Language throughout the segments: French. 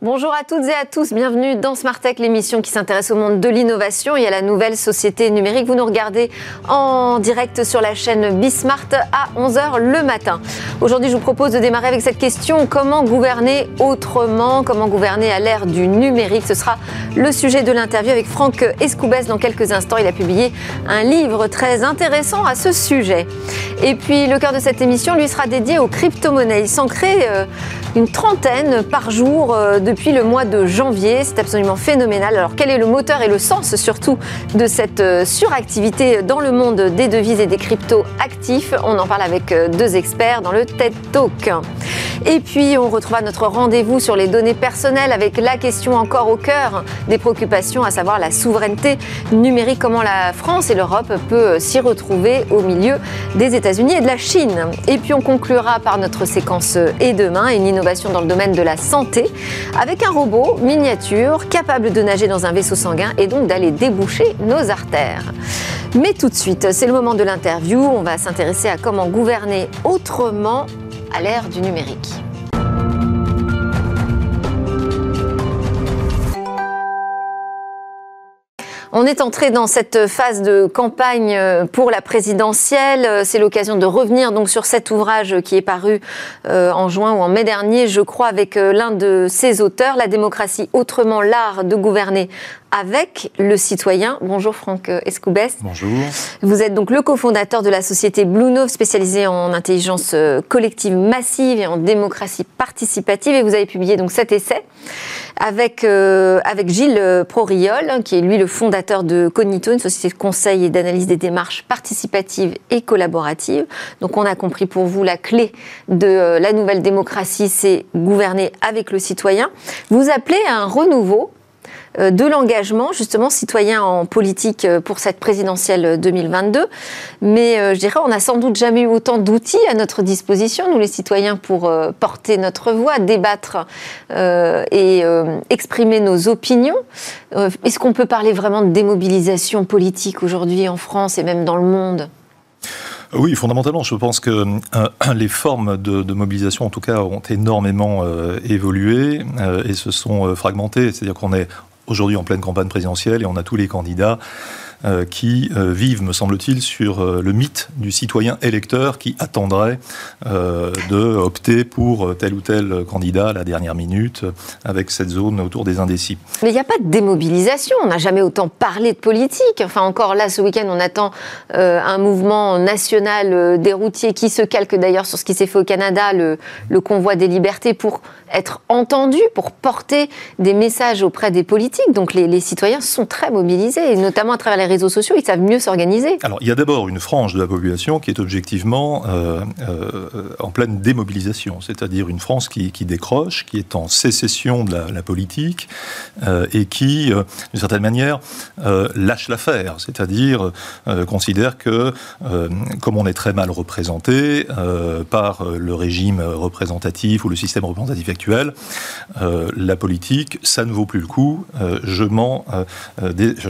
Bonjour à toutes et à tous, bienvenue dans Smart Tech, l'émission qui s'intéresse au monde de l'innovation et à la nouvelle société numérique. Vous nous regardez en direct sur la chaîne Bismart à 11h le matin. Aujourd'hui, je vous propose de démarrer avec cette question comment gouverner autrement? Comment gouverner à l'ère du numérique? Ce sera le sujet de l'interview avec Franck Escoubès dans quelques instants. Il a publié un livre très intéressant à ce sujet. Et puis, le cœur de cette émission lui sera dédié aux crypto-monnaies. Il s'en crée euh, une trentaine par jour euh, depuis le mois de janvier. C'est absolument phénoménal. Alors quel est le moteur et le sens surtout de cette euh, suractivité dans le monde des devises et des cryptos actifs On en parle avec euh, deux experts dans le TED Talk. Et puis on retrouvera notre rendez-vous sur les données personnelles avec la question encore au cœur des préoccupations, à savoir la souveraineté numérique, comment la France et l'Europe peut s'y retrouver au milieu des États-Unis et de la Chine. Et puis on conclura par notre séquence Et demain, une innovation dans le domaine de la santé avec un robot miniature capable de nager dans un vaisseau sanguin et donc d'aller déboucher nos artères. Mais tout de suite, c'est le moment de l'interview. On va s'intéresser à comment gouverner autrement à l'ère du numérique. On est entré dans cette phase de campagne euh, pour la présidentielle. Euh, c'est l'occasion de revenir donc sur cet ouvrage qui est paru euh, en juin ou en mai dernier, je crois, avec l'un de ses auteurs, La démocratie autrement, l'art de gouverner avec le citoyen. Bonjour Franck Escoubès. Bonjour. Vous êtes donc le cofondateur de la société Bluenove spécialisée en intelligence collective massive et en démocratie participative et vous avez publié donc cet essai avec, avec Gilles Proriol qui est lui le fondateur de Cognito, une société de conseil et d'analyse des démarches participatives et collaboratives. Donc on a compris pour vous la clé de euh, la nouvelle démocratie, c'est gouverner avec le citoyen. Vous appelez à un renouveau euh, de l'engagement justement citoyen en politique euh, pour cette présidentielle 2022. Mais euh, je dirais, on n'a sans doute jamais eu autant d'outils à notre disposition, nous les citoyens, pour porter notre voix, débattre et exprimer nos opinions. Est-ce qu'on peut parler vraiment de démobilisation politique aujourd'hui en France et même dans le monde? Oui, fondamentalement, je pense que les formes de, mobilisation, en tout cas, ont énormément évolué et se sont fragmentées. C'est-à-dire qu'on est aujourd'hui en pleine campagne présidentielle et on a tous les candidats euh, qui euh, vivent, me semble-t-il, sur euh, le mythe du citoyen électeur qui attendrait de opter pour tel ou tel candidat à la dernière minute avec cette zone autour des indécis. Mais il n'y a pas de démobilisation. On n'a jamais autant parlé de politique. Enfin, encore là, ce week-end, on attend un mouvement national des routiers qui se calque d'ailleurs sur ce qui s'est fait au Canada, le, le convoi des libertés, pour être entendu, pour porter des messages auprès des politiques. Donc les, citoyens sont très mobilisés, et notamment à travers les réseaux sociaux, ils savent mieux s'organiser. Alors, il y a d'abord une frange de la population qui est objectivement euh, euh, en pleine démobilisation, c'est-à-dire une France qui, décroche, qui est en sécession de la, politique euh, et qui, d'une certaine manière, lâche l'affaire, c'est-à-dire considère que, comme on est très mal représenté par le régime représentatif ou le système représentatif actuel, la politique, ça ne vaut plus le coup, je,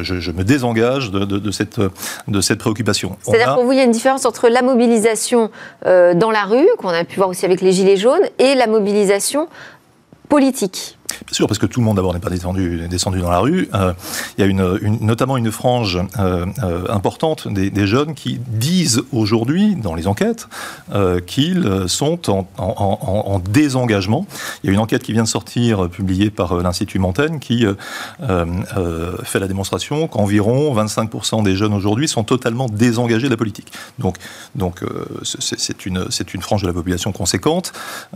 je, je me désengage de, cette, de cette préoccupation. C'est-à-dire pour vous, il y a une différence entre la mobilisation euh, dans la rue, qu'on a pu voir aussi avec les Gilets jaunes, et la mobilisation politique Bien sûr, parce que tout le monde d'abord n'est pas descendu, dans la rue. Euh, il y a notamment une frange euh, euh, importante des, jeunes qui disent aujourd'hui, dans les enquêtes, qu'ils sont en, désengagement. Il y a une enquête qui vient de sortir, publiée par l'Institut Montaigne, qui fait la démonstration qu'environ 25% des jeunes aujourd'hui sont totalement désengagés de la politique. Donc, c'est une, frange de la population conséquente.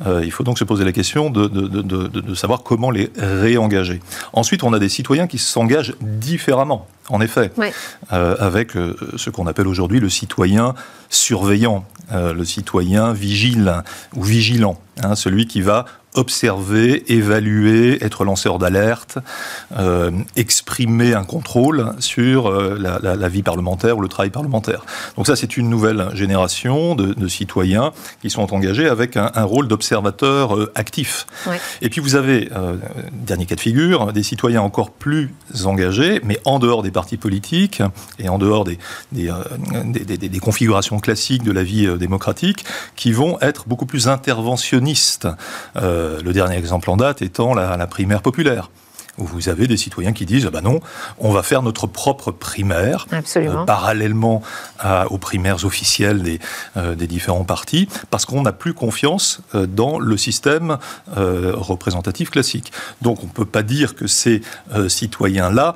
il faut donc se poser la question de, de, de savoir comment les réengager. Ensuite, on a des citoyens qui s'engagent différemment, en effet, euh, avec euh, ce qu'on appelle aujourd'hui le citoyen surveillant, euh, le citoyen vigile ou vigilant, hein, celui qui va observer, évaluer, être lanceur d'alerte, euh, exprimer un contrôle sur euh, la, vie parlementaire ou le travail parlementaire. Donc ça, c'est une nouvelle génération de, citoyens qui sont engagés avec un, rôle d'observateur euh, actif. Et puis vous avez, dernier cas de figure, des citoyens encore plus engagés, mais en dehors des partis politiques et en dehors des, des, des configurations classiques de la vie démocratique, qui vont être beaucoup plus interventionnistes le dernier exemple en date étant la primaire populaire où vous avez des citoyens qui disent ah ben non, on va faire notre propre primaire, euh, parallèlement aux primaires officielles des, euh, des différents partis, parce qu'on n'a plus confiance euh, dans le système représentatif classique. Donc on ne peut pas dire que ces citoyens-là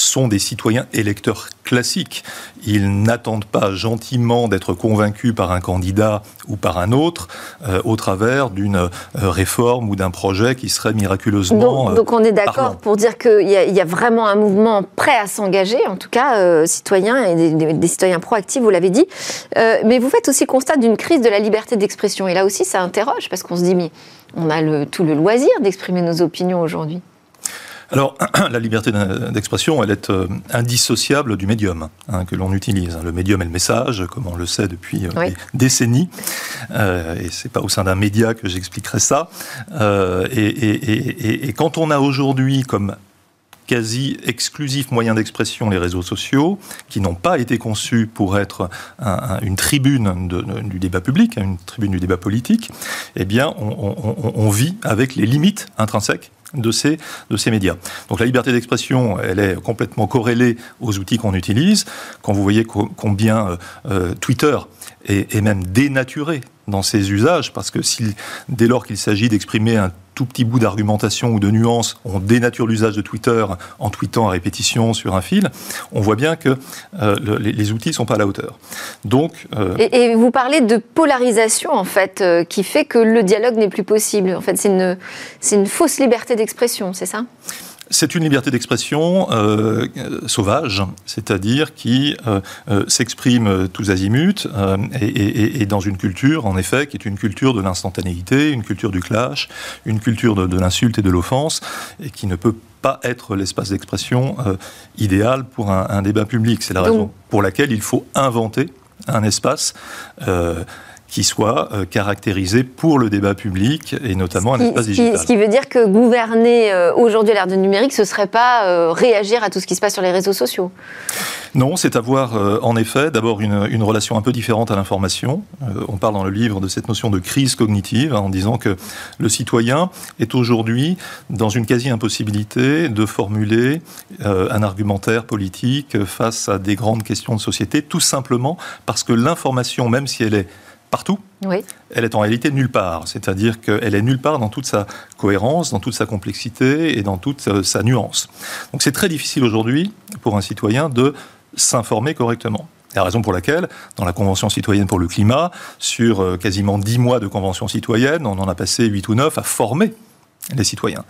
sont des citoyens électeurs classiques. Ils n'attendent pas gentiment d'être convaincus par un candidat ou par un autre euh, au travers d'une euh, réforme ou d'un projet qui serait miraculeusement. Donc, donc on est d'accord pour dire qu'il y, y, a vraiment un mouvement prêt à s'engager, en tout cas euh, citoyen et des, citoyens proactifs, vous l'avez dit. mais vous faites aussi constat d'une crise de la liberté d'expression. Et là aussi, ça interroge parce qu'on se dit, mais on a le, tout le loisir d'exprimer nos opinions aujourd'hui. Alors, la liberté d'expression, elle est euh, indissociable du médium hein, que l'on utilise. Le médium est le message, comme on le sait depuis euh, des décennies. Euh, et c'est pas au sein d'un média que j'expliquerai ça. Euh, et, quand on a aujourd'hui comme quasi exclusif moyen d'expression les réseaux sociaux, qui n'ont pas été conçus pour être une tribune du débat public, une tribune du débat politique, eh bien, on vit avec les limites intrinsèques de ces, de ces médias. Donc la liberté d'expression, elle est complètement corrélée aux outils qu'on utilise. Quand vous voyez combien euh, euh, Twitter est, même dénaturé dans ses usages, parce que dès lors qu'il s'agit d'exprimer un tout petit bout d'argumentation ou de nuance, on dénature l'usage de Twitter en tweetant à répétition sur un fil, on voit bien que euh, les, outils ne sont pas à la hauteur. Donc, euh, et, vous parlez de polarisation, en fait, euh, qui fait que le dialogue n'est plus possible. En fait, c'est une, une fausse liberté d'expression, c'est ça? C'est une liberté d'expression euh, sauvage, c'est-à-dire qui euh, euh, s'exprime tous azimuts et, dans une culture, en effet, qui est une culture de l'instantanéité, une culture du clash, une culture de, l'insulte et de l'offense, et qui ne peut pas être l'espace d'expression idéal pour un, débat public. C'est la raison pour laquelle il faut inventer un espace qui soit euh, caractérisé pour le débat public et notamment un espace digital. Ce qui veut dire que gouverner euh, aujourd'hui l'ère du numérique, ce ne serait pas euh, réagir à tout ce qui se passe sur les réseaux sociaux Non, c'est avoir en effet d'abord une, une, relation un peu différente à l'information. on parle dans le livre de cette notion de crise cognitive hein, en disant que le citoyen est aujourd'hui dans une quasi-impossibilité de formuler un argumentaire politique face à des grandes questions de société, tout simplement parce que l'information, même si elle est partout, elle est en réalité nulle part. C'est-à-dire qu'elle est nulle part dans toute sa cohérence, dans toute sa complexité et dans toute euh, sa nuance. Donc c'est très difficile aujourd'hui pour un citoyen de s'informer correctement. C'est la raison pour laquelle, dans la Convention citoyenne pour le climat, sur euh, quasiment dix mois de Convention citoyenne, on en a passé huit ou neuf à former les citoyens.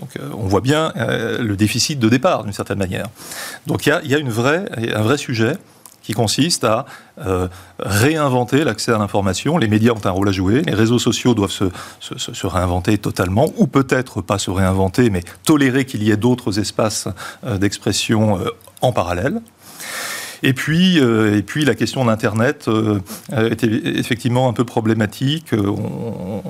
Donc euh, on voit bien le déficit de départ, d'une certaine manière. Donc il y a, y a une vraie, un vrai sujet qui consiste à euh, réinventer l'accès à l'information. Les médias ont un rôle à jouer, les réseaux sociaux doivent se, réinventer totalement, ou peut-être pas se réinventer, mais tolérer qu'il y ait d'autres espaces euh, d'expression euh, en parallèle. Et puis, euh, et puis la question d'Internet euh, était effectivement un peu problématique. On,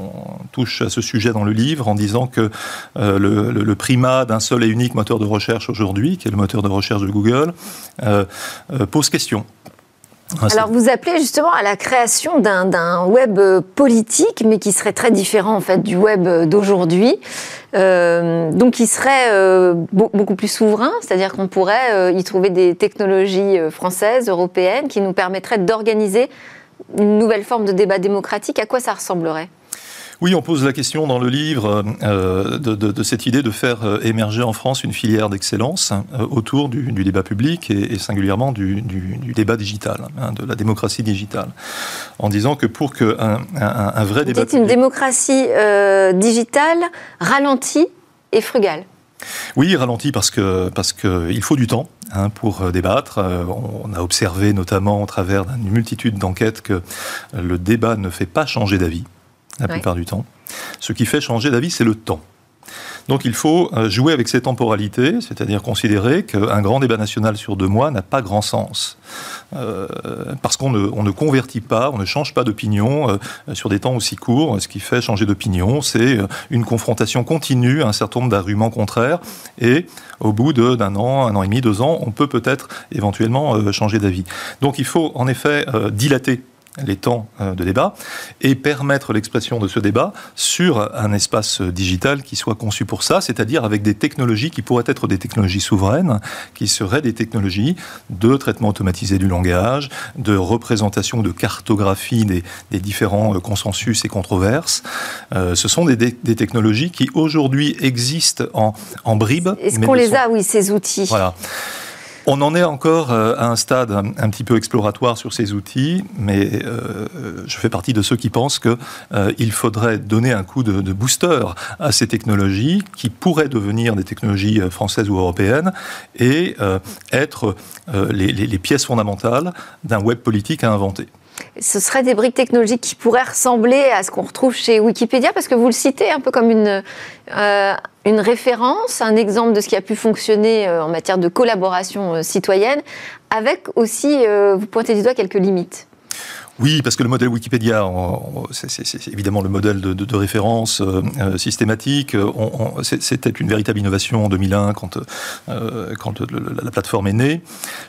touche à ce sujet dans le livre en disant que euh, le, primat d'un seul et unique moteur de recherche aujourd'hui, qui est le moteur de recherche de Google, pose question. Alors vous appelez justement à la création d'un web politique, mais qui serait très différent en fait du web d'aujourd'hui. Euh, donc qui serait euh, beaucoup plus souverain, c'est-à-dire qu'on pourrait euh, y trouver des technologies françaises, européennes, qui nous permettraient d'organiser une nouvelle forme de débat démocratique. À quoi ça ressemblerait? Oui, on pose la question dans le livre euh, de, cette idée de faire euh, émerger en France une filière d'excellence euh, autour du, débat public et, singulièrement du, débat digital, hein, de la démocratie digitale, en disant que pour qu'un un, vrai débat... C'est une démocratie digitale ralentie et frugale. Oui, ralentie parce que parce que il faut du temps hein, pour débattre. On a observé notamment au travers d'une multitude d'enquêtes que le débat ne fait pas changer d'avis la plupart du temps. Ce qui fait changer d'avis, c'est le temps. Donc il faut euh, jouer avec ces temporalités, c'est-à-dire considérer qu'un grand débat national sur deux mois n'a pas grand sens. Euh, parce qu'on ne, on ne, convertit pas, on ne change pas d'opinion euh, sur des temps aussi courts. Ce qui fait changer d'opinion, c'est une confrontation continue, un certain nombre d'arguments contraires, et au bout d'un an, un an et demi, deux ans, on peut peut-être éventuellement changer d'avis. Donc il faut en effet dilater les temps de débat et permettre l'expression de ce débat sur un espace digital qui soit conçu pour ça, c'est-à-dire avec des technologies qui pourraient être des technologies souveraines, qui seraient des technologies de traitement automatisé du langage, de représentation, de cartographie des, différents consensus et controverses. ce sont des, des, technologies qui aujourd'hui existent en, en bribes. Est-ce qu'on les a, oui, ces outils Voilà. On en est encore euh, à un stade un, petit peu exploratoire sur ces outils, mais euh, je fais partie de ceux qui pensent qu'il euh, faudrait donner un coup de, booster à ces technologies qui pourraient devenir des technologies françaises ou européennes et être les pièces fondamentales d'un web politique à inventer ce seraient des briques technologiques qui pourraient ressembler à ce qu'on retrouve chez Wikipédia, parce que vous le citez un peu comme une, euh, référence, un exemple de ce qui a pu fonctionner euh, en matière de collaboration euh, citoyenne, avec aussi, vous pointez du doigt quelques limites. Oui, parce que le modèle Wikipédia, c'est évidemment le modèle de, référence euh, euh, systématique. C'était une véritable innovation en 2001 quand, euh, quand la plateforme est née.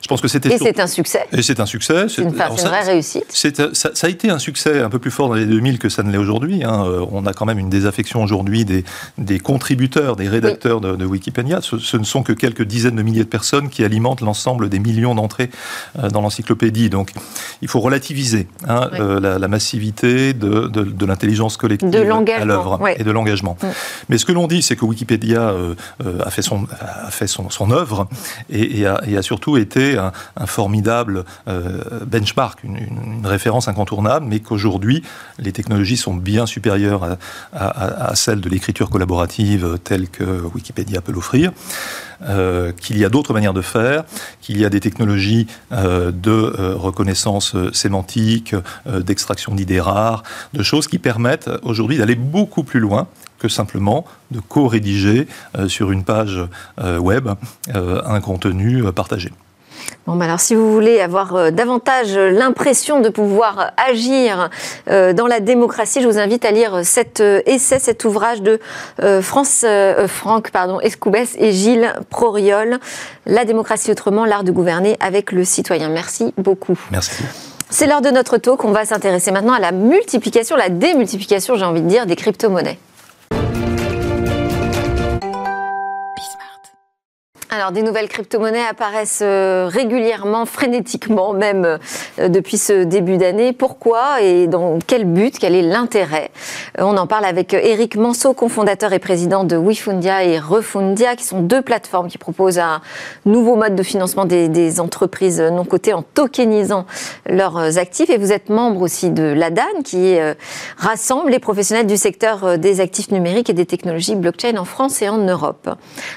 Je pense que c'était et c'est un succès. Et c'est un succès. C'est une, vraie réussite. Ça, ça, a été un succès un peu plus fort dans les 2000 que ça ne l'est aujourd'hui. Hein. On a quand même une désaffection aujourd'hui des, des, contributeurs, des rédacteurs de, Wikipédia. Ce, ce, ne sont que quelques dizaines de milliers de personnes qui alimentent l'ensemble des millions d'entrées dans l'encyclopédie. Donc, il faut relativiser. Hein, euh, la, massivité de, de, l'intelligence collective à l'œuvre et de l'engagement. Mm. Mais ce que l'on dit, c'est que Wikipédia euh, euh, a fait son, a fait son, son œuvre et, a, et, a, surtout été un, formidable benchmark, une, une, référence incontournable, mais qu'aujourd'hui, les technologies sont bien supérieures à, à, à celles de l'écriture collaborative telle que Wikipédia peut l'offrir. Euh, qu'il y a d'autres manières de faire, qu'il y a des technologies euh, de euh, reconnaissance sémantique, d'extraction d'idées rares, de choses qui permettent aujourd'hui d'aller beaucoup plus loin que simplement de co-rédiger sur une page web un contenu partagé. Bon, bah alors, si vous voulez avoir euh, davantage l'impression de pouvoir agir euh, dans la démocratie, je vous invite à lire cet euh, essai, cet ouvrage de France, Franck pardon, Escoubès et Gilles Proriol, La démocratie autrement, l'art de gouverner avec le citoyen. Merci beaucoup. Merci. C'est l'heure de notre talk. On va s'intéresser maintenant à la multiplication, la démultiplication, j'ai envie de dire, des crypto-monnaies. Alors, des nouvelles crypto-monnaies apparaissent euh, régulièrement, frénétiquement même euh, depuis ce début d'année. Pourquoi et dans quel but? Quel est l'intérêt? Euh, On en parle avec Eric Manceau, cofondateur et président de WeFundia et Refundia, qui sont deux plateformes qui proposent un nouveau mode de financement des, entreprises non cotées en tokenisant leurs actifs. Et vous êtes membre aussi de l'ADAN, qui rassemble les professionnels du secteur des actifs numériques et des technologies blockchain en France et en Europe.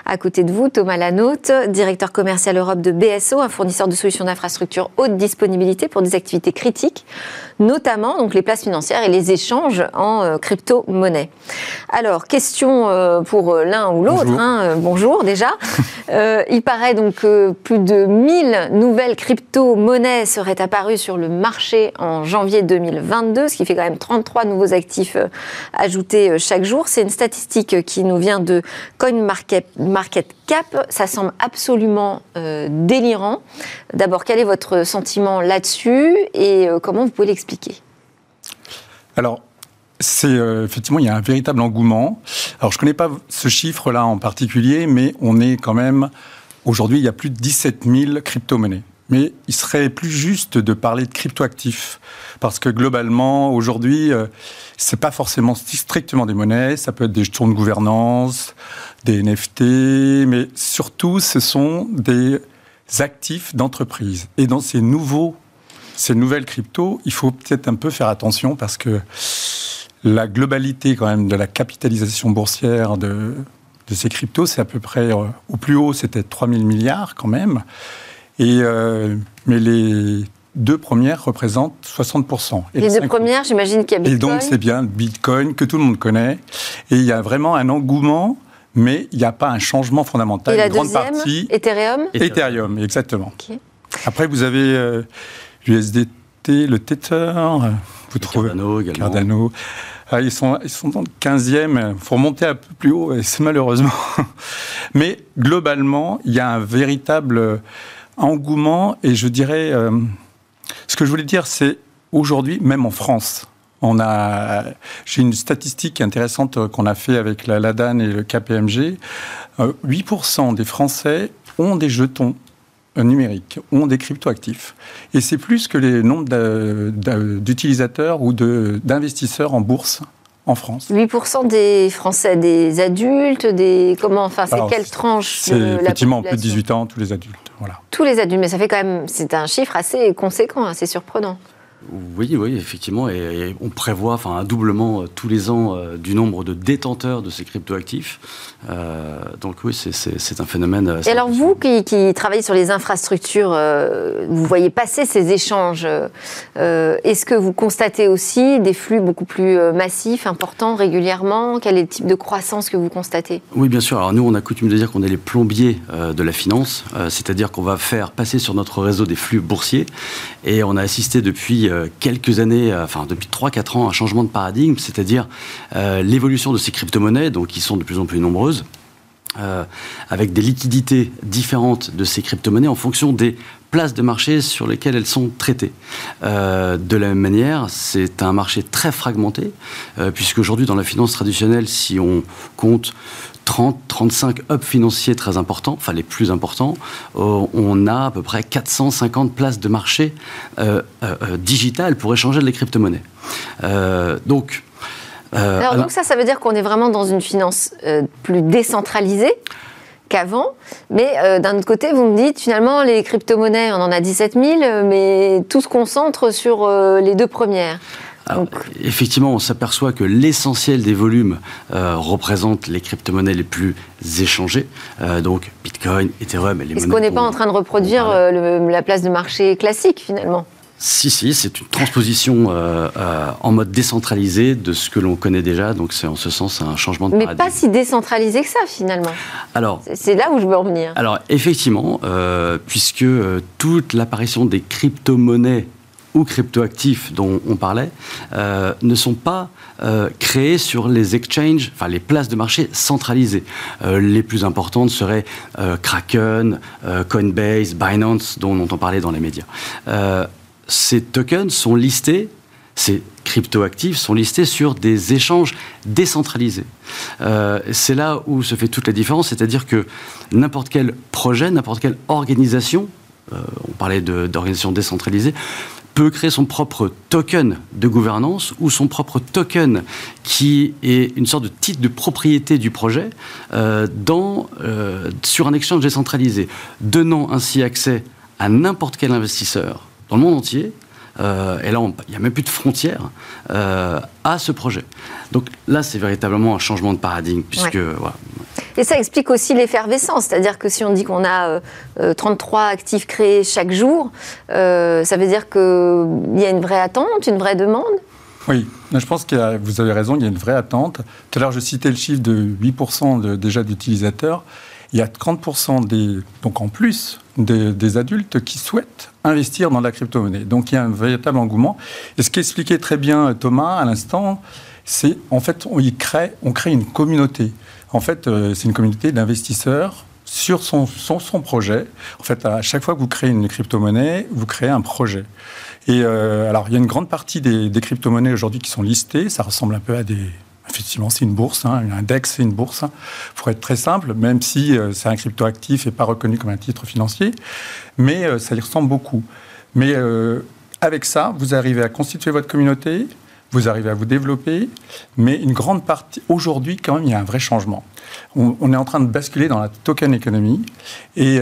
À côté de vous, Thomas Lano, directeur commercial Europe de BSO, un fournisseur de solutions d'infrastructure haute disponibilité pour des activités critiques, notamment donc les places financières et les échanges en euh, crypto-monnaie. Alors, question euh, pour euh, l'un ou l'autre. Bonjour. Hein, bonjour déjà. il paraît donc que plus de 1000 nouvelles crypto-monnaies seraient apparues sur le marché en janvier 2022, ce qui fait quand même 33 nouveaux actifs ajoutés chaque jour. C'est une statistique qui nous vient de CoinMarketCap. Ça semble absolument délirant. D'abord, quel est votre sentiment là-dessus et comment vous pouvez l'expliquer? Alors, c'est euh, effectivement, il y a un véritable engouement. Alors, je ne connais pas ce chiffre-là en particulier, mais on est quand même aujourd'hui, il y a plus de 17 000 crypto-monnaies. Mais il serait plus juste de parler de cryptoactifs, parce que globalement, aujourd'hui, euh, ce n'est pas forcément strictement des monnaies, ça peut être des jetons de gouvernance, des NFT, mais surtout, ce sont des actifs d'entreprise. Et dans ces nouveaux ces nouvelles cryptos, il faut peut-être un peu faire attention parce que la globalité quand même de la capitalisation boursière de, ces cryptos, c'est à peu près, euh, au plus haut, c'était 3000 milliards quand même. Et, euh, mais les deux premières représentent 60%. Et les deux premières, j'imagine qu'il y a Bitcoin. Et donc, c'est bien Bitcoin que tout le monde connaît. Et il y a vraiment un engouement, mais il n'y a pas un changement fondamental. Et la grande partie. Ethereum Ethereum, exactement. Après, vous avez euh, l'USDT, le Tether, vous trouvez Cardano également. Cardano. Ah, ils, sont, ils sont dans le 15e, il faut remonter un peu plus haut, et c'est malheureusement. Mais globalement, il y a un véritable engouement, et je dirais, euh, ce que je voulais dire, c'est aujourd'hui, même en France, on a, j'ai une statistique intéressante qu'on a fait avec la LADAN et le KPMG. 8% des Français ont des jetons numériques, ont des cryptoactifs. Et c'est plus que les nombres d'utilisateurs ou d'investisseurs en bourse en France. 8% des Français, des adultes, des comment Enfin, c'est quelle tranche C'est effectivement plus de 18 ans, tous les adultes. Voilà. Tous les adultes, mais ça fait quand même, c'est un chiffre assez conséquent, assez surprenant. Oui, oui, effectivement, et, on prévoit enfin, un doublement euh, tous les ans euh, du nombre de détenteurs de ces cryptoactifs. Euh, donc oui, c'est un phénomène. Et alors vous qui, qui, travaillez sur les infrastructures, vous voyez passer ces échanges. Est-ce que vous constatez aussi des flux beaucoup plus massifs, importants, régulièrement? Quel est le type de croissance que vous constatez? Oui, bien sûr. Alors nous, on a coutume de dire qu'on est les plombiers de la finance, c'est-à-dire qu'on va faire passer sur notre réseau des flux boursiers, et on a assisté depuis euh, quelques années, euh, enfin depuis 3-4 ans, un changement de paradigme, c'est-à-dire euh, l'évolution de ces crypto-monnaies, donc qui sont de plus en plus nombreuses, avec des liquidités différentes de ces crypto-monnaies en fonction des places de marché sur lesquelles elles sont traitées. de la même manière, c'est un marché très fragmenté, puisque aujourd'hui dans la finance traditionnelle, si on compte 30, 35 hubs financiers très importants, enfin les plus importants. Euh, on a à peu près 450 places de marché euh, euh, digitales pour échanger les crypto-monnaies. donc, alors, donc ça, ça veut dire qu'on est vraiment dans une finance plus décentralisée qu'avant. Mais d'un autre côté, vous me dites finalement les crypto-monnaies, on en a 17 000, mais tout se concentre sur les deux premières effectivement, on s'aperçoit que l'essentiel des volumes euh, représente les crypto-monnaies les plus échangées, euh, donc Bitcoin, Ethereum et les Est-ce qu'on n'est pas en train de reproduire euh, la place de marché classique finalement? Si, si, c'est une transposition en mode décentralisé de ce que l'on connaît déjà, donc c'est en ce sens un changement de Mais pas si décentralisé que ça finalement. Alors, c'est là où je veux en venir. Alors effectivement, puisque toute l'apparition des crypto-monnaies ou cryptoactifs dont on parlait euh, ne sont pas euh, créés sur les exchanges, enfin les places de marché centralisées. Euh, les plus importantes seraient Kraken, Coinbase, Binance, dont on entend parler dans les médias. ces tokens sont listés, ces cryptoactifs sont listés sur des échanges décentralisés. c'est là où se fait toute la différence, c'est-à-dire que n'importe quel projet, n'importe quelle organisation, on parlait d'organisation décentralisée, peut créer son propre token de gouvernance ou son propre token qui est une sorte de titre de propriété du projet euh, euh, sur un exchange décentralisé, donnant ainsi accès à n'importe quel investisseur dans le monde entier euh, et là, il n'y a même plus de frontières euh, à ce projet. Donc là, c'est véritablement un changement de paradigme, puisque... Et ça explique aussi l'effervescence, c'est-à-dire que si on dit qu'on a 33 euh, actifs créés chaque jour, ça veut dire qu'il y a une vraie attente, une vraie demande? Oui, je pense que vous avez raison, il y a une vraie attente. Tout à l'heure, je citais le chiffre de 8% de, déjà d'utilisateurs il y a 30% des, donc en plus des, adultes qui souhaitent investir dans la crypto-monnaie. Donc il y a un véritable engouement. Et ce qu'expliquait très bien Thomas à l'instant, c'est en fait on, crée, on crée une communauté. En fait, euh, c'est une communauté d'investisseurs sur son, son, projet. En fait, à chaque fois que vous créez une crypto-monnaie, vous créez un projet. Et euh, alors, il y a une grande partie des, des crypto-monnaies aujourd'hui qui sont listées. Ça ressemble un peu à des, effectivement, c'est une bourse. Hein, un index, c'est une bourse. Pour être très simple, même si euh, c'est un cryptoactif et pas reconnu comme un titre financier, mais euh, ça y ressemble beaucoup. Mais euh, avec ça, vous arrivez à constituer votre communauté, vous arrivez à vous développer, mais une grande partie, aujourd'hui, quand même, il y a un vrai changement. On, est en train de basculer dans la token économie et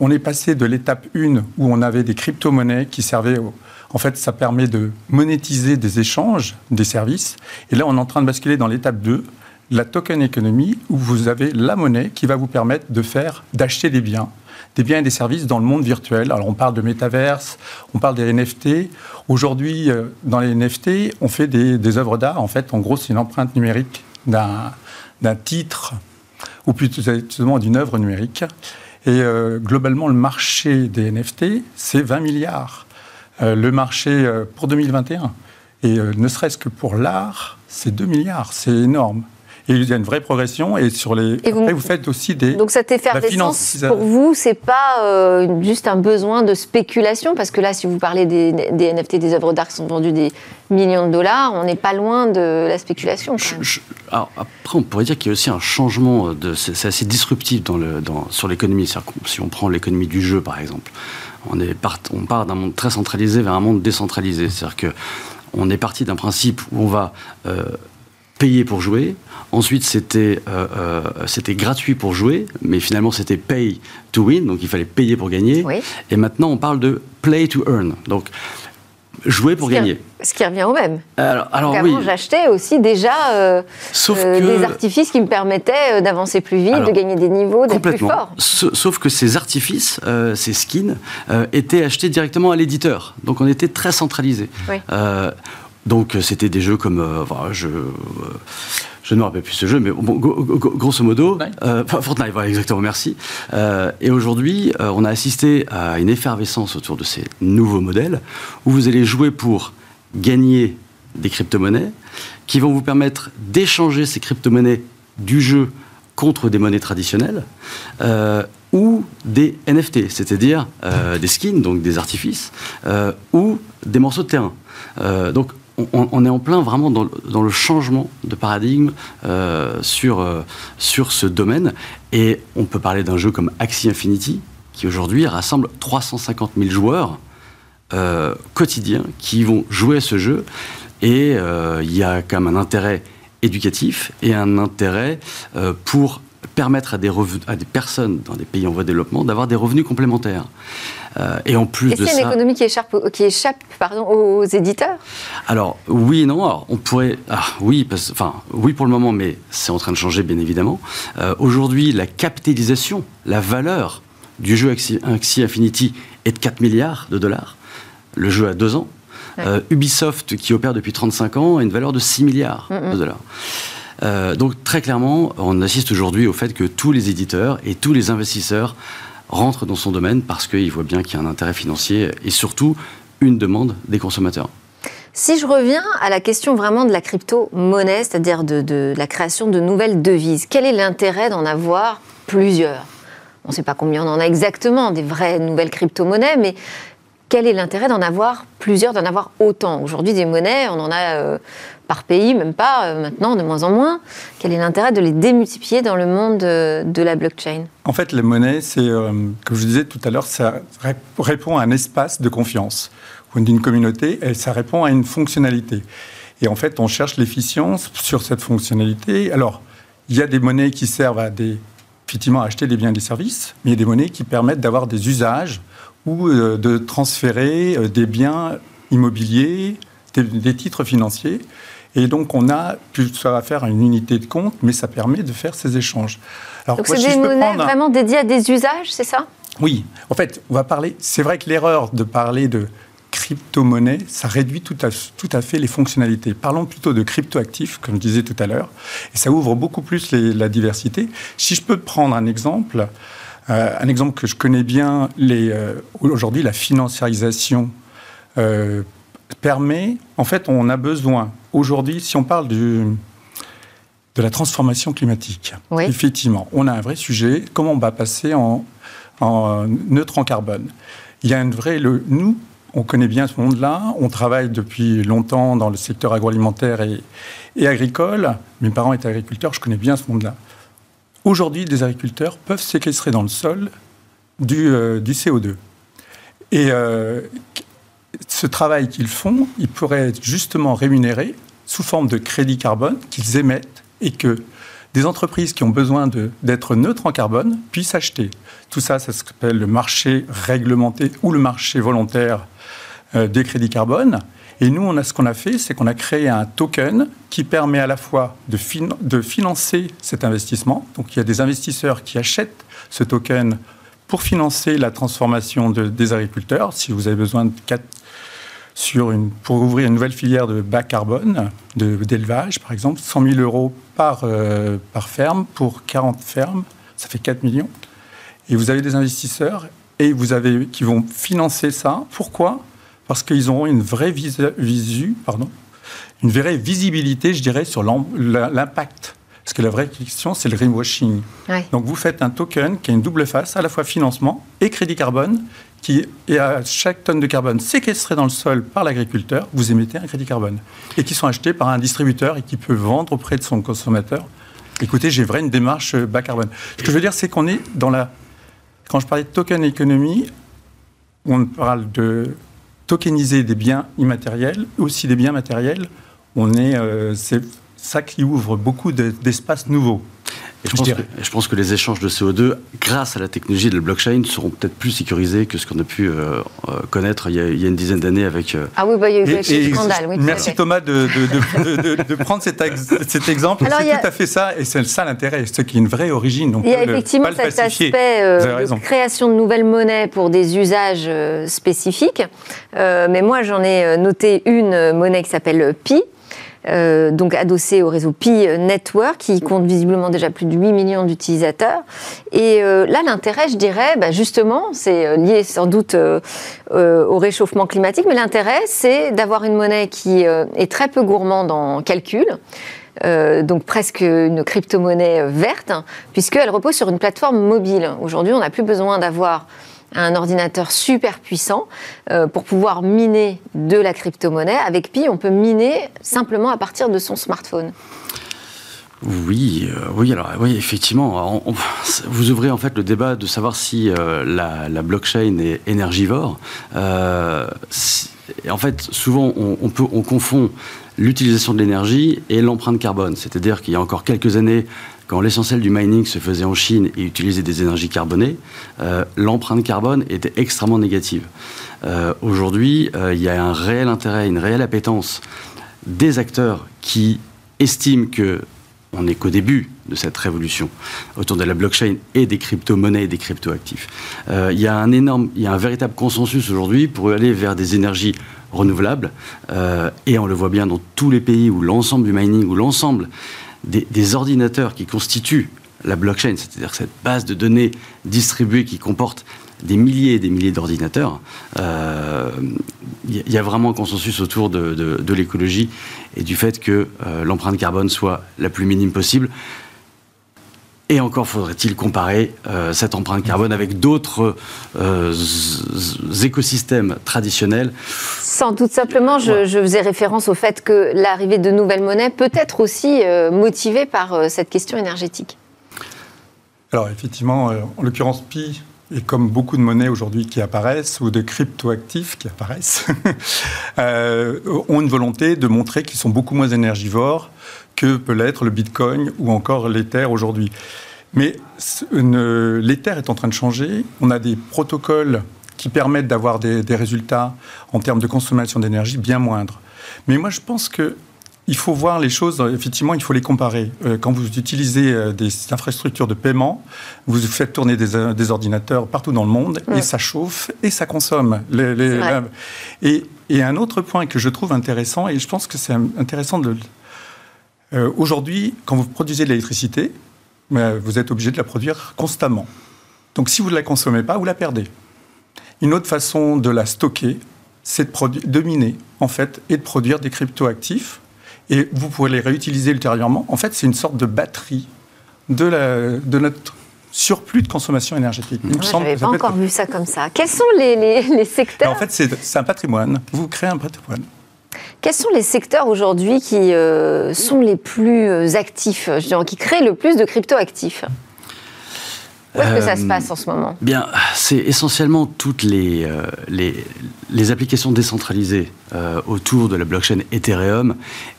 on est passé de l'étape 1 où on avait des crypto-monnaies qui servaient au, en fait, ça permet de monétiser des échanges, des services. Et là, on est en train de basculer dans l'étape 2, la token économie, où vous avez la monnaie qui va vous permettre de faire, d'acheter des biens, des biens et des services dans le monde virtuel. Alors, on parle de métaverse, on parle des NFT. Aujourd'hui, euh, dans les NFT, on fait des, œuvres d'art. En fait, en gros, c'est une empreinte numérique d'un titre, ou plutôt d'une œuvre numérique. Et euh, globalement, le marché des NFT, c'est 20 milliards. Euh, le marché euh, pour 2021. Et euh, ne serait-ce que pour l'art, c'est 2 milliards, c'est énorme. Et il y a une vraie progression. Et sur les. Et vous- Après, vous faites aussi des. Donc cette effervescence, finance- pour vous, c'est pas euh, juste un besoin de spéculation? Parce que là, si vous parlez des, des NFT, des œuvres d'art qui sont vendues des millions de dollars, on n'est pas loin de la spéculation. quand Je- même. je- alors, après, on pourrait dire qu'il y a aussi un changement, de, c'est c'est assez disruptif dans le, dans, sur l'économie. Si on prend l'économie du jeu, par exemple, on, est part, on part d'un monde très centralisé vers un monde décentralisé. C'est-à-dire que on est parti d'un principe où on va euh, payer pour jouer. Ensuite, c'était euh, euh, c'était gratuit pour jouer, mais finalement, c'était pay to win, donc il fallait payer pour gagner. Oui. Et maintenant, on parle de play to earn, donc jouer pour Ce qui- gagner. Ce qui revient au même. Alors, alors Donc oui, j'achetais aussi déjà euh, sauf euh, que... des artifices qui me permettaient d'avancer plus vite, Alors, de gagner des niveaux, d'être plus fort. Sa- Sauf que ces artifices, euh, ces skins, étaient achetés directement à l'éditeur. Donc on était très centralisé. Oui. Donc c'était des jeux comme. enfin, je, je ne me rappelle plus ce jeu, mais bon, go- go- grosso modo. Fortnite. euh, Fortnite, voilà, exactement, merci. Euh, et aujourd'hui, euh, on a assisté à une effervescence autour de ces nouveaux modèles où vous allez jouer pour gagner des crypto-monnaies qui vont vous permettre d'échanger ces crypto-monnaies du jeu contre des monnaies traditionnelles ou des NFT, c'est-à-dire des skins, donc des artifices, ou des morceaux de terrain. Donc on, est en plein vraiment dans, le- changement de paradigme euh, sur, euh, sur ce domaine. Et on peut parler d'un jeu comme Axie Infinity, qui aujourd'hui rassemble 350 000 joueurs euh, quotidiens qui vont jouer à ce jeu. Et il y a quand même un intérêt éducatif et un intérêt pour permettre à des, à des personnes dans des pays en voie de développement d'avoir des revenus complémentaires. Euh, et en plus Et de c'est une économie qui échappe, qui échappe pardon, aux éditeurs? Alors oui et non. Alors, on pourrait, ah, oui, parce, enfin oui pour le moment, mais c'est en train de changer bien évidemment. Euh, Aujourd'hui, la capitalisation, la valeur du jeu Axie, Axie Infinity est de 4 milliards de dollars. Le jeu a deux ans. Ouais. Euh, Ubisoft, qui opère depuis 35 ans, a une valeur de 6 milliards de dollars. Euh, donc très clairement, on assiste aujourd'hui au fait que tous les éditeurs et tous les investisseurs rentrent dans son domaine parce qu'ils voient bien qu'il y a un intérêt financier et surtout une demande des consommateurs. Si je reviens à la question vraiment de la crypto-monnaie, c'est-à-dire de, de la création de nouvelles devises, quel est l'intérêt d'en avoir plusieurs? On ne sait pas combien on en a exactement, des vraies nouvelles crypto-monnaies, mais quel est l'intérêt d'en avoir plusieurs, d'en avoir autant? Aujourd'hui, des monnaies, on en a euh, par pays, même pas, euh, maintenant, de moins en moins. Quel est l'intérêt de les démultiplier dans le monde de la blockchain? En fait, les monnaies, c'est, euh, comme je disais tout à l'heure, ça ré- répond à un espace de confiance d'une communauté et ça répond à une fonctionnalité. Et en fait, on cherche l'efficience sur cette fonctionnalité. Alors, il y a des monnaies qui servent à effectivement, acheter des biens et des services, mais il y a des monnaies qui permettent d'avoir des usages ou euh, de transférer des biens immobiliers, des titres financiers. Et donc, on a ça à faire une unité de compte, mais ça permet de faire ces échanges. Alors, Donc, c'est si des monnaies un- vraiment dédiées à des usages, c'est ça? Oui, en fait, on va parler. C'est vrai que l'erreur de parler de crypto-monnaie, ça réduit tout à, tout à fait les fonctionnalités. Parlons plutôt de crypto-actifs, comme je disais tout à l'heure, et ça ouvre beaucoup plus les- la diversité. Si je peux prendre un exemple, euh, un exemple que je connais bien, les, euh, aujourd'hui, la financiarisation euh, permet. En fait, on a besoin aujourd'hui, si on parle du, de la transformation climatique. Oui. Effectivement, on a un vrai sujet. Comment on va passer en, en neutre en carbone Il y a une vraie. Le, nous, on connaît bien ce monde-là. On travaille depuis longtemps dans le secteur agroalimentaire et, et agricole. Mes parents étaient agriculteurs. Je connais bien ce monde-là. Aujourd'hui, des agriculteurs peuvent séquestrer dans le sol du, euh, du CO2. Et euh, ce travail qu'ils font, il pourrait être justement rémunéré sous forme de crédit carbone qu'ils émettent et que des entreprises qui ont besoin d'être neutres en carbone puissent acheter. Tout ça, ça s'appelle le marché réglementé ou le marché volontaire euh, des crédits carbone. Et nous, on a, ce qu'on a fait, c'est qu'on a créé un token qui permet à la fois de, fin- de financer cet investissement. Donc il y a des investisseurs qui achètent ce token pour financer la transformation de- des agriculteurs. Si vous avez besoin de quatre- sur une, pour ouvrir une nouvelle filière de bas carbone, d'élevage par exemple, 100 000 euros par, euh, par ferme pour 40 fermes, ça fait 4 millions. Et vous avez des investisseurs et vous avez, qui vont financer ça. Pourquoi? Parce qu'ils auront une vraie visu, pardon, une vraie visibilité, je dirais, sur l'impact Parce que la vraie question, c'est le greenwashing. Donc vous faites un token qui a une double face, à la fois financement et crédit carbone, qui est à chaque tonne de carbone séquestrée dans le sol par l'agriculteur, vous émettez un crédit carbone. Et qui sont achetés par un distributeur et qui peut vendre auprès de son consommateur. Écoutez, j'ai vraiment une démarche bas carbone. Ce que je veux dire, c'est qu'on est dans la... Quand je parlais de token économie, on parle de tokeniser des biens immatériels, aussi des biens matériels. On est, euh, c'est ça qui ouvre beaucoup d'espaces nouveaux. Et je, pense que, je, pense que, les échanges de CO2, grâce à la technologie de la blockchain, seront peut-être plus sécurisés que ce qu'on a pu euh, euh, connaître il y, a, il y, a, une dizaine d'années avec. Euh, ah oui, bah, il y a eu des scandales. Oui, merci Thomas de, de, de, prendre cet, cet exemple. C'est tout à fait ça, et c'est ça l'intérêt, ce qui est une vraie origine. il y a effectivement cet aspect de création de nouvelles monnaies pour des usages spécifiques. mais moi, j'en ai noté une monnaie qui s'appelle Pi euh, donc adossé au réseau Pi Network, qui compte visiblement déjà plus de 8 millions d'utilisateurs. Et euh, là, l'intérêt, je dirais, bah, justement, c'est euh, lié sans doute au réchauffement climatique, mais l'intérêt, c'est d'avoir une monnaie qui est très peu gourmande en calcul. donc presque une crypto-monnaie verte, puisqu'elle repose sur une plateforme mobile. Aujourd'hui, on n'a plus besoin d'avoir un ordinateur super puissant euh, pour pouvoir miner de la crypto-monnaie. Avec Pi, on peut miner simplement à partir de son smartphone. Oui, euh, oui, alors oui, effectivement, vous ouvrez en fait le débat de savoir si euh, la, blockchain est énergivore. en fait, souvent, on, peut, on confond l'utilisation de l'énergie et l'empreinte carbone. C'est-à-dire qu'il y a encore quelques années, quand l'essentiel du mining se faisait en Chine et utilisait des énergies carbonées, euh, l'empreinte carbone était extrêmement négative. Euh, aujourd'hui, euh, il y a un réel intérêt, une réelle appétence des acteurs qui estiment que on n'est qu'au début de cette révolution autour de la blockchain et des crypto-monnaies et des crypto-actifs. il y a un énorme, il y a un véritable consensus aujourd'hui pour aller vers des énergies renouvelables, et on le voit bien dans tous les pays où l'ensemble du mining, où l'ensemble des, ordinateurs qui constituent la blockchain, c'est-à-dire cette base de données distribuée qui comporte des milliers et des milliers d'ordinateurs, il euh, y, a vraiment un consensus autour de, l'écologie et du fait que euh, l'empreinte carbone soit la plus minime possible. Et encore faudrait-il comparer euh, cette empreinte carbone avec d'autres euh, écosystèmes traditionnels. Sans doute simplement, je, faisais référence au fait que l'arrivée de nouvelles monnaies peut être aussi euh, motivée par cette question énergétique. Alors effectivement, en l'occurrence Pi, et comme beaucoup de monnaies aujourd'hui qui apparaissent, ou de cryptoactifs qui apparaissent, ont une volonté de montrer qu'ils sont beaucoup moins énergivores que peut l'être le Bitcoin ou encore l'Ether aujourd'hui. Mais l'Ether est en train de changer. On a des protocoles qui permettent d'avoir des, résultats en termes de consommation d'énergie bien moindres. Mais moi, je pense que il faut voir les choses, effectivement, il faut les comparer. Euh, quand vous utilisez euh, des infrastructures de paiement, vous faites tourner des, ordinateurs partout dans le monde et ça chauffe et ça consomme. et, et, un autre point que je trouve intéressant, et je pense que c'est intéressant de, euh, aujourd'hui, quand vous produisez de l'électricité, vous êtes obligé de la produire constamment. Donc si vous ne la consommez pas, vous la perdez. Une autre façon de la stocker, c'est de, de, miner, en fait, et de produire des cryptoactifs. Et vous pouvez les réutiliser ultérieurement. En fait, c'est une sorte de batterie de, la, de notre surplus de consommation énergétique. Je n'avais pas encore vu ça comme ça. Quels sont les, les, les secteurs En fait, c'est un patrimoine. Vous créez un patrimoine. Quels sont les secteurs aujourd'hui qui euh, sont les plus euh, actifs, qui créent le plus de crypto-actifs? Où est-ce que ça se euh, passe en ce moment? Bien, c'est essentiellement toutes les, les, applications décentralisées autour de la blockchain Ethereum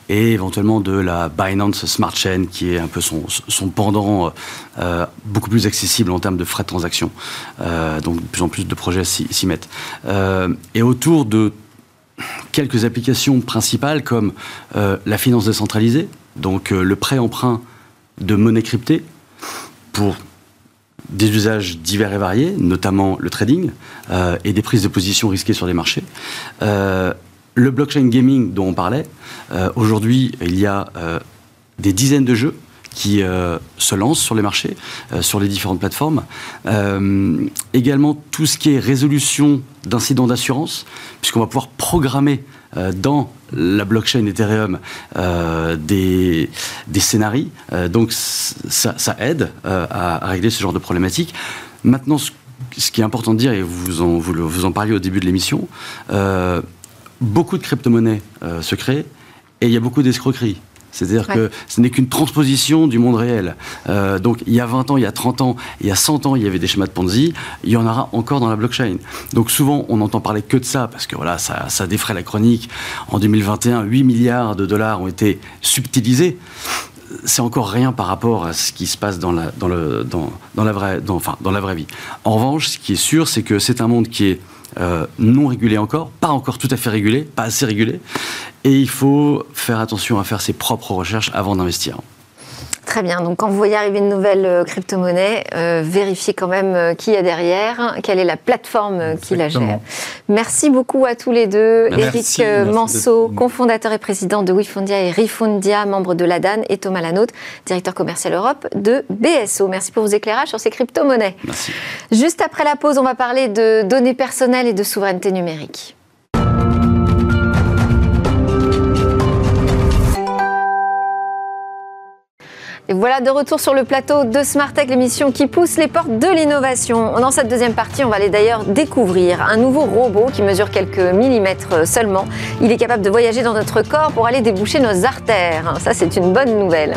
et éventuellement de la Binance Smart Chain, qui est un peu son, son pendant beaucoup plus accessible en termes de frais de transaction. donc de plus en plus de projets s'y mettent. et autour de quelques applications principales comme euh, la finance décentralisée, donc euh, le prêt-emprunt de monnaie cryptée pour des usages divers et variés, notamment le trading euh, et des prises de position risquées sur les marchés. le blockchain gaming dont on parlait, aujourd'hui il y a des dizaines de jeux qui euh, se lancent sur les marchés, euh, sur les différentes plateformes. Euh, également tout ce qui est résolution d'incidents d'assurance, puisqu'on va pouvoir programmer dans la blockchain Ethereum des, scénarios. donc ça, aide à, régler ce genre de problématique. Maintenant, ce, qui est important de dire, et vous en, vous en parliez au début de l'émission, beaucoup de crypto-monnaies se créent et il y a beaucoup d'escroqueries. C'est-à-dire que ce n'est qu'une transposition du monde réel. Euh, donc il y a 20 ans, il y a 30 ans, il y a 100 ans, il y avait des schémas de Ponzi, il y en aura encore dans la blockchain. Donc souvent, on n'entend parler que de ça, parce que voilà, ça, ça défraie la chronique. En 2021, 8 milliards de dollars ont été subtilisés c'est encore rien par rapport à ce qui se passe dans la, dans le, dans, dans la, vraie, dans, enfin, dans la vraie vie. En revanche, ce qui est sûr, c'est que c'est un monde qui est euh, non régulé encore, pas encore tout à fait régulé, pas assez régulé, et il faut faire attention à faire ses propres recherches avant d'investir. Très bien. Donc, quand vous voyez arriver une nouvelle euh, crypto-monnaie, euh, vérifiez quand même euh, qui y a derrière, quelle est la plateforme qui la gère. Merci beaucoup à tous les deux. Eric Manceau, cofondateur et président de WeFundia et Refundia, membre de l'ADAN, et Thomas Lanotte, directeur commercial Europe de BSO. Merci pour vos éclairages sur ces crypto-monnaies. Merci. Juste après la pause, on va parler de données personnelles et de souveraineté numérique. Et voilà de retour sur le plateau de Smart Tech, l'émission qui pousse les portes de l'innovation. Dans cette deuxième partie, on va aller d'ailleurs découvrir un nouveau robot qui mesure quelques millimètres seulement. Il est capable de voyager dans notre corps pour aller déboucher nos artères. Ça, c'est une bonne nouvelle.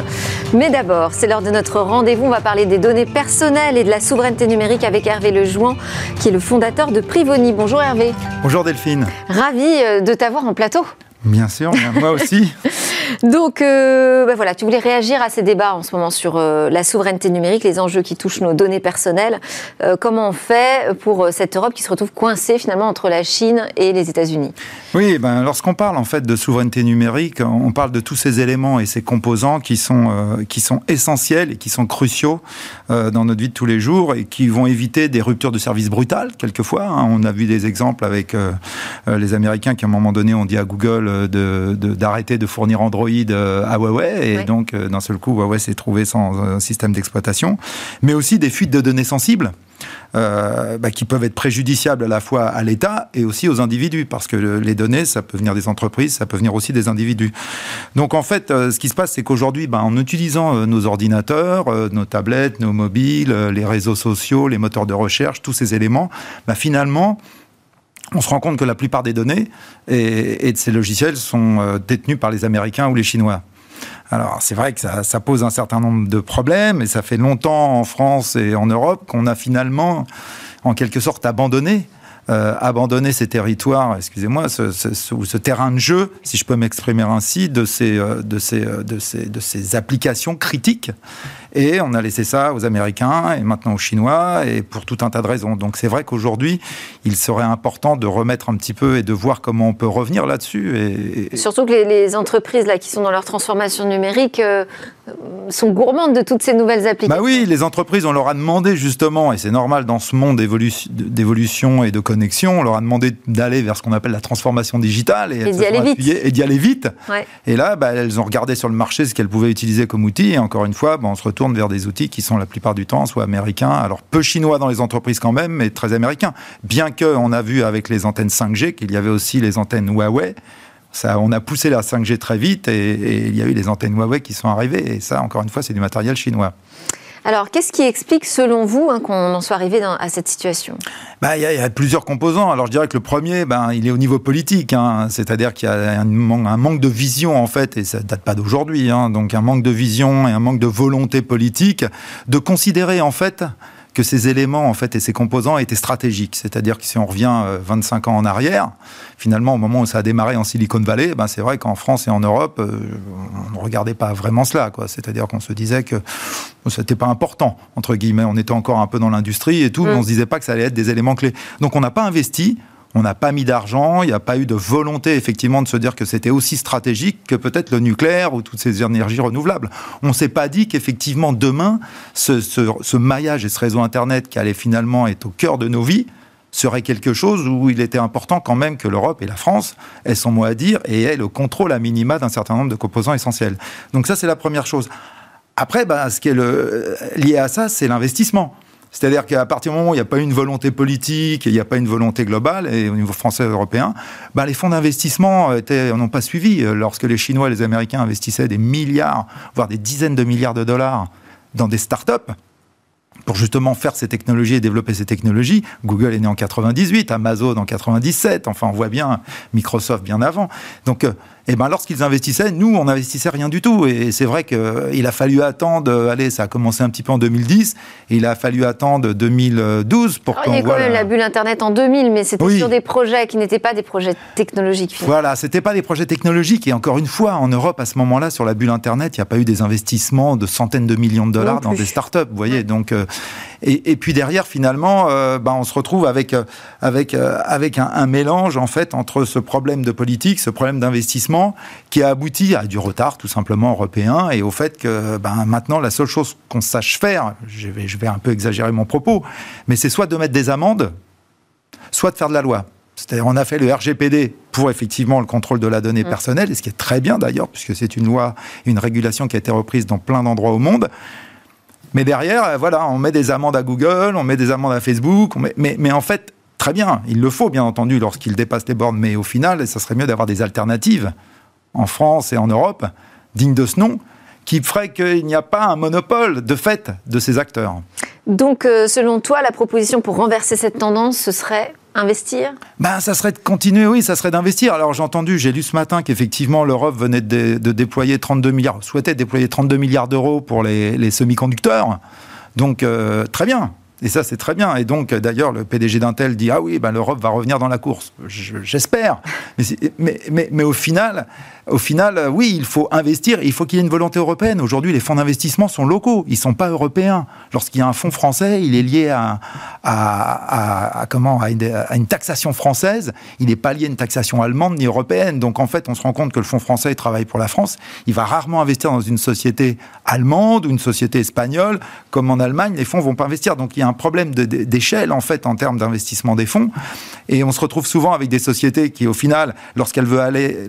Mais d'abord, c'est l'heure de notre rendez-vous. On va parler des données personnelles et de la souveraineté numérique avec Hervé Lejouan, qui est le fondateur de Privoni. Bonjour Hervé. Bonjour Delphine. Ravi euh, de t'avoir en plateau. Bien sûr, moi aussi. Donc, euh, ben voilà, tu voulais réagir à ces débats en ce moment sur euh, la souveraineté numérique, les enjeux qui touchent nos données personnelles. Euh, comment on fait pour cette Europe qui se retrouve coincée finalement entre la Chine et les États-Unis? Oui, ben, lorsqu'on parle en fait de souveraineté numérique, on parle de tous ces éléments et ces composants qui sont, qui sont essentiels et qui sont cruciaux dans notre vie de tous les jours et qui vont éviter des ruptures de services brutales quelquefois. Hein. On a vu des exemples avec les Américains qui à un moment donné ont dit à Google d'arrêter de, de fournir Android euh, à Huawei, et donc euh, d'un seul coup, Huawei s'est trouvé sans euh, système d'exploitation, mais aussi des fuites de données sensibles. Bah, qui peuvent être préjudiciables à la fois à l'État et aussi aux individus, parce que les données, ça peut venir des entreprises, ça peut venir aussi des individus. Donc en fait, ce qui se passe, c'est qu'aujourd'hui, bah, en utilisant nos ordinateurs, nos tablettes, nos mobiles, les réseaux sociaux, les moteurs de recherche, tous ces éléments, bah, finalement, on se rend compte que la plupart des données et, de ces logiciels sont euh, détenus par les Américains ou les Chinois. Alors c'est vrai que ça, pose un certain nombre de problèmes et ça fait longtemps en France et en Europe qu'on a finalement en quelque sorte abandonné euh, ces territoires, excusez-moi, ce, ce, terrain de jeu, si je peux m'exprimer ainsi, de ces, euh, de, ces, de ces applications critiques et on a laissé ça aux Américains et maintenant aux Chinois, et pour tout un tas de raisons. Donc c'est vrai qu'aujourd'hui, il serait important de remettre un petit peu et de voir comment on peut revenir là-dessus. Et, Surtout que les, entreprises là, qui sont dans leur transformation numérique euh, sont gourmandes de toutes ces nouvelles applications. Bah oui, les entreprises, on leur a demandé justement, et c'est normal dans ce monde d'évolution et de connexion, on leur a demandé d'aller vers ce qu'on appelle la transformation digitale et, d'y aller vite. Et d'y aller vite. Et là, bah, elles ont regardé sur le marché ce qu'elles pouvaient utiliser comme outil, et encore une fois, bah, on se retrouve tourne vers des outils qui sont la plupart du temps soit américains, alors peu chinois dans les entreprises quand même, mais très américains. Bien que on a vu avec les antennes 5G qu'il y avait aussi les antennes Huawei. Ça, on a poussé la 5G très vite et, et il y a eu les antennes Huawei qui sont arrivées. Et ça, encore une fois, c'est du matériel chinois. Alors, qu'est-ce qui explique, selon vous, hein, qu'on en soit arrivé à cette situation? Bah, Il y, a plusieurs composants. Alors, je dirais que le premier, ben, il est au niveau politique. Hein. C'est-à-dire qu'il y a un, manque de vision, en fait, et ça ne date pas d'aujourd'hui. Hein. donc, un manque de vision et un manque de volonté politique de considérer, en fait, que ces éléments en fait et ces composants étaient stratégiques. C'est-à-dire que si on revient 25 euh, ans en arrière, finalement au moment où ça a démarré en Silicon Valley, ben c'est vrai qu'en France et en Europe, euh, on ne regardait pas vraiment cela. C'est-à-dire qu'on se disait que ce n'était pas important entre guillemets. On était encore un peu dans l'industrie et tout, mais mm. on se disait pas que ça allait être des éléments clés. Donc on n'a pas investi on n'a pas mis d'argent, il n'y a pas eu de volonté effectivement de se dire que c'était aussi stratégique que peut-être le nucléaire ou toutes ces énergies renouvelables. On ne s'est pas dit qu'effectivement demain, ce, maillage et ce réseau Internet qui allait finalement être au cœur de nos vies, serait quelque chose où il était important quand même que l'Europe et la France aient son mot à dire et aient le contrôle à minima d'un certain nombre de composants essentiels. Donc ça, c'est la première chose. Après, bah, ce qui est lié à ça, c'est l'investissement. C'est-à-dire qu'à partir du moment où il n'y a pas une volonté politique, il n'y a pas une volonté globale, et au niveau français et européen, bah, les fonds d'investissement n'ont pas suivi. Lorsque les Chinois et les Américains investissaient des milliards, voire des dizaines de milliards de dollars dans des startups, pour justement faire ces technologies et développer ces technologies. Google est né en 98, Amazon en 97, enfin on voit bien Microsoft bien avant. Donc euh, eh ben lorsqu'ils investissaient, nous, on n'investissait rien du tout. Et c'est vrai qu'il a fallu attendre, allez, ça a commencé un petit peu en 2010, et il a fallu attendre 2012 pour qu'on voit... Il y a quand même la... bulle Internet en 2000, mais c'était sur des projets qui n'étaient pas des projets technologiques. Voilà, c'était pas des projets technologiques. Et encore une fois, en Europe, à ce moment-là, sur la bulle Internet, il n'y a pas eu des investissements de centaines de millions de dollars dans des startups, vous voyez. Donc, euh, et, puis derrière, finalement, euh, ben, on se retrouve avec, euh, avec, un, un mélange, en fait, entre ce problème de politique, ce problème d'investissement, qui a abouti à du retard tout simplement européen et au fait que ben, maintenant la seule chose qu'on sache faire, je vais, je vais un peu exagérer mon propos, mais c'est soit de mettre des amendes, soit de faire de la loi. C'est-à-dire, on a fait le RGPD pour effectivement le contrôle de la donnée mm. personnelle, et ce qui est très bien d'ailleurs, puisque c'est une loi, une régulation qui a été reprise dans plein d'endroits au monde. Mais derrière, voilà, on met des amendes à Google, on met des amendes à Facebook, mais, en fait, très bien, il le faut bien entendu lorsqu'ils dépassent les bornes, mais au final, ça serait mieux d'avoir des alternatives en France et en Europe, dignes de ce nom, qui ferait qu'il n'y a pas un monopole de fait de ces acteurs. Donc, euh, selon toi, la proposition pour renverser cette tendance, ce serait investir? Ben, Ça serait de continuer, oui, ça serait d'investir. Alors j'ai entendu, j'ai lu ce matin qu'effectivement l'Europe venait de, déployer 32 milliards, souhaitait déployer 32 milliards d'euros pour les, semi-conducteurs. Donc euh, très bien, et ça, c'est très bien. Et donc, d'ailleurs, le PDG d'Intel dit Ah oui, ben, l'Europe va revenir dans la course. J'espère. Mais, mais, mais, au final, au final, oui, il faut investir, il faut qu'il y ait une volonté européenne. Aujourd'hui, les fonds d'investissement sont locaux, ils ne sont pas européens. Lorsqu'il y a un fonds français, il est lié à, à, comment, à une, taxation française, il n'est pas lié à une taxation allemande ni européenne. Donc en fait, on se rend compte que le fonds français travaille pour la France, il va rarement investir dans une société allemande ou une société espagnole, comme en Allemagne, les fonds vont pas investir. Donc il y a un problème d'échelle en fait en termes d'investissement des fonds, et on se retrouve souvent avec des sociétés qui, au final, lorsqu'elles veulent aller,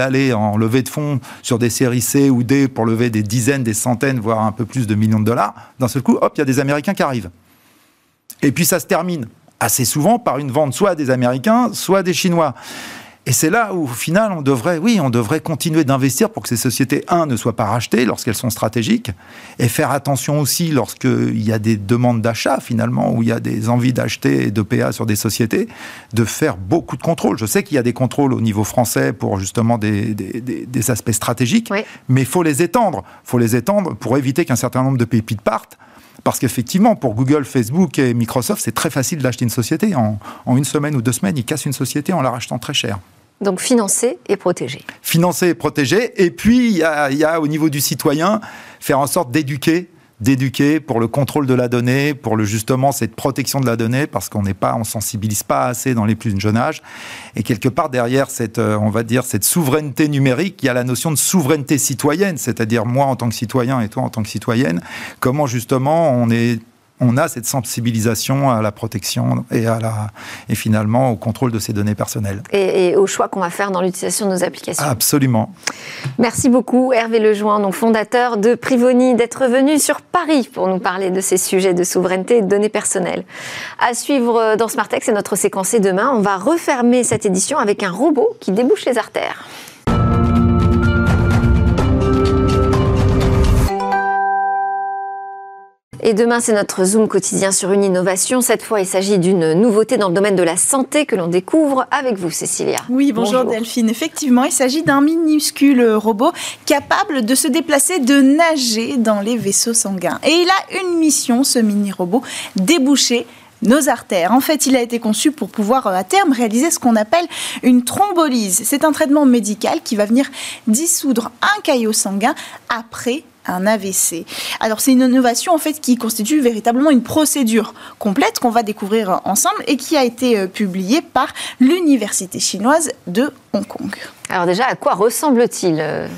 aller en levée de fonds sur des séries C ou D pour lever des dizaines, des centaines, voire un peu plus de millions de dollars, d'un seul coup, hop, il y a des Américains qui arrivent. Et puis ça se termine assez souvent par une vente soit des Américains, soit des Chinois. Et c'est là où, au final, on devrait, oui, on devrait continuer d'investir pour que ces sociétés, un, ne soient pas rachetées lorsqu'elles sont stratégiques, et faire attention aussi lorsqu'il y a des demandes d'achat, finalement, où il y a des envies d'acheter d'OPA sur des sociétés, de faire beaucoup de contrôles. Je sais qu'il y a des contrôles au niveau français pour justement des, des, aspects stratégiques, mais il faut les étendre. Il faut les étendre pour éviter qu'un certain nombre de pépites partent. Parce qu'effectivement, pour Google, Facebook et Microsoft, c'est très facile d'acheter une société. En, en, une semaine ou deux semaines, ils cassent une société en la rachetant très cher. Donc financer et protéger. Financer et protéger. Et puis, il y a, au niveau du citoyen, faire en sorte d'éduquer d'éduquer pour le contrôle de la donnée, pour le justement cette protection de la donnée, parce qu'on n'est pas, on sensibilise pas assez dans les plus jeunes âges. Et quelque part derrière cette, euh, on va dire cette souveraineté numérique, il y a la notion de souveraineté citoyenne, c'est-à-dire moi en tant que citoyen et toi en tant que citoyenne, comment justement on est on a cette sensibilisation à la protection et, à la, et finalement au contrôle de ces données personnelles. Et, au choix qu'on va faire dans l'utilisation de nos applications. Absolument. Merci beaucoup Hervé Lejoin, donc fondateur de Privoni, d'être venu sur Paris pour nous parler de ces sujets de souveraineté et de données personnelles. À suivre dans Smartex, c'est notre séquencé demain. On va refermer cette édition avec un robot qui débouche les artères. Et demain, c'est notre Zoom quotidien sur une innovation. Cette fois, il s'agit d'une nouveauté dans le domaine de la santé que l'on découvre avec vous, Cécilia. Oui, bonjour, Delphine. Effectivement, il s'agit d'un minuscule robot capable de se déplacer, de nager dans les vaisseaux sanguins. Et il a une mission, ce mini-robot, déboucher nos artères. En fait, il a été conçu pour pouvoir à terme réaliser ce qu'on appelle une thrombolyse. C'est un traitement médical qui va venir dissoudre un caillot sanguin après un AVC. Alors c'est une innovation qui constitue véritablement une procédure complète qu'on va découvrir ensemble et qui a été euh, publiée par l'université chinoise de Hong Kong. Alors déjà, à quoi ressemble-t-il euh,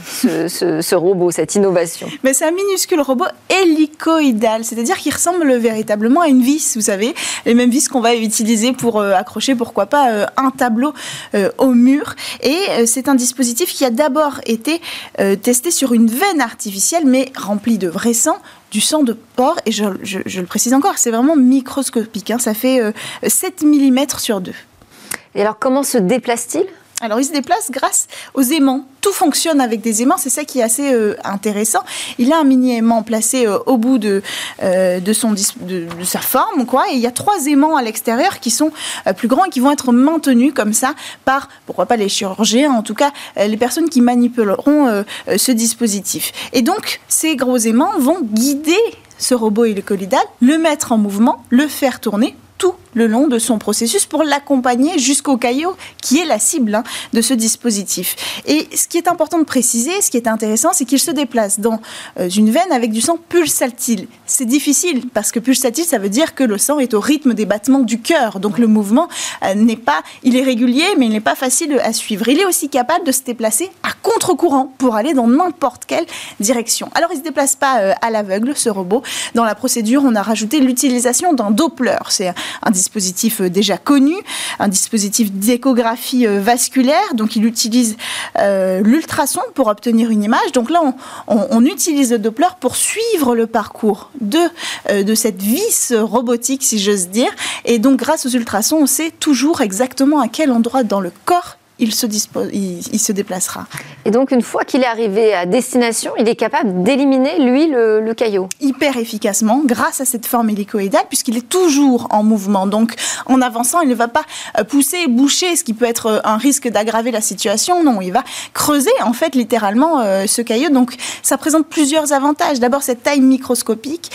ce, robot, cette innovation Mais c'est un minuscule robot hélicoïdal, c'est-à-dire qu'il ressemble véritablement à une vis, vous savez, les mêmes vis qu'on va utiliser pour euh, accrocher, pourquoi pas, euh, un tableau au mur. Et c'est un dispositif qui a d'abord été testé sur une veine artificielle, mais remplie de vrai sang, du sang de porc, et je, le précise encore, c'est vraiment microscopique, hein. ça fait 7 mm sur 2. Et alors comment se déplace-t-il? Alors, il se déplace grâce aux aimants. Tout fonctionne avec des aimants, c'est ça qui est assez euh, intéressant. Il a un mini aimant placé euh, au bout de, euh, de, son, de, sa forme, quoi. Et il y a trois aimants à l'extérieur qui sont plus grands et qui vont être maintenus comme ça par, pourquoi pas les chirurgiens, en tout cas les personnes qui manipuleront ce dispositif. Et donc, ces gros aimants vont guider ce robot hélicolidal, le mettre en mouvement, le faire tourner tout le long de son processus pour l'accompagner jusqu'au caillot qui est la cible hein, de ce dispositif. Et ce qui est important de préciser, ce qui est intéressant, c'est qu'il se déplace dans euh, une veine avec du sang pulsatile. C'est difficile parce que pulsatile, ça veut dire que le sang est au rythme des battements du cœur. Donc le mouvement euh, n'est pas, il est régulier, mais il n'est pas facile à suivre. Il est aussi capable de se déplacer à contre-courant pour aller dans n'importe quelle direction. Alors il se déplace pas euh, à l'aveugle, ce robot. Dans la procédure, on a rajouté l'utilisation d'un Doppler. C'est un dispositif euh, déjà connu, un dispositif d'échographie euh, vasculaire. Donc, il utilise euh, l'ultrason pour obtenir une image. Donc là, on, utilise le Doppler pour suivre le parcours de, de cette vis robotique, si j'ose dire. Et donc, grâce aux ultrasons, on sait toujours exactement à quel endroit dans le corps il se, il, se déplacera. Et donc, une fois qu'il est arrivé à destination, il est capable d'éliminer, lui, le, caillot Hyper efficacement, grâce à cette forme hélicoïdale, puisqu'il est toujours en mouvement. Donc, en avançant, il ne va pas euh, pousser et boucher, ce qui peut être euh, un risque d'aggraver la situation. Non, il va creuser, en fait, littéralement, euh, ce caillot. Donc, ça présente plusieurs avantages. D'abord, cette taille microscopique,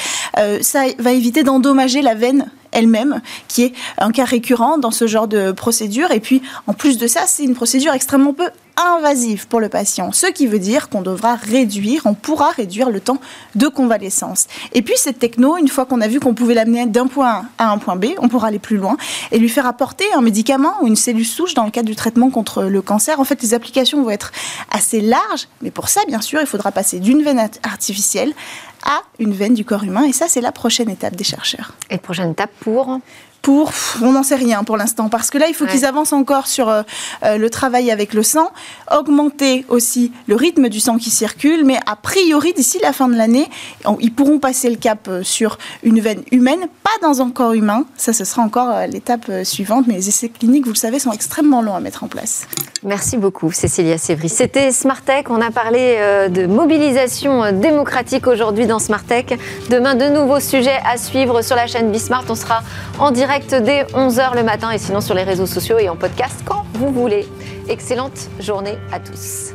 ça va éviter d'endommager la veine elle-même, qui est un cas récurrent dans ce genre de procédure. Et puis, en plus de ça, c'est une procédure extrêmement peu invasive pour le patient, ce qui veut dire qu'on devra réduire, on pourra réduire le temps de convalescence. Et puis cette techno, une fois qu'on a vu qu'on pouvait l'amener d'un point A à un point B, on pourra aller plus loin et lui faire apporter un médicament ou une cellule souche dans le cadre du traitement contre le cancer. En fait, les applications vont être assez larges, mais pour ça, bien sûr, il faudra passer d'une veine artificielle à une veine du corps humain. Et ça, c'est la prochaine étape des chercheurs. Et prochaine étape pour pour, on n'en sait rien pour l'instant, parce que là, il faut qu'ils avancent encore sur euh, euh, le travail avec le sang, augmenter aussi le rythme du sang qui circule, mais a priori, d'ici la fin de l'année, ils pourront passer le cap euh, sur une veine humaine, pas dans un corps humain, ça ce sera encore l'étape suivante, mais les essais cliniques, vous le savez, sont extrêmement longs à mettre en place. Merci beaucoup, Cécilia Sévry. C'était Smartech, on a parlé de mobilisation démocratique aujourd'hui dans Smartech. Demain, de nouveaux sujets à suivre sur la chaîne Bismart, on sera en direct dès 11h le matin et sinon sur les réseaux sociaux et en podcast quand vous voulez. Excellente journée à tous.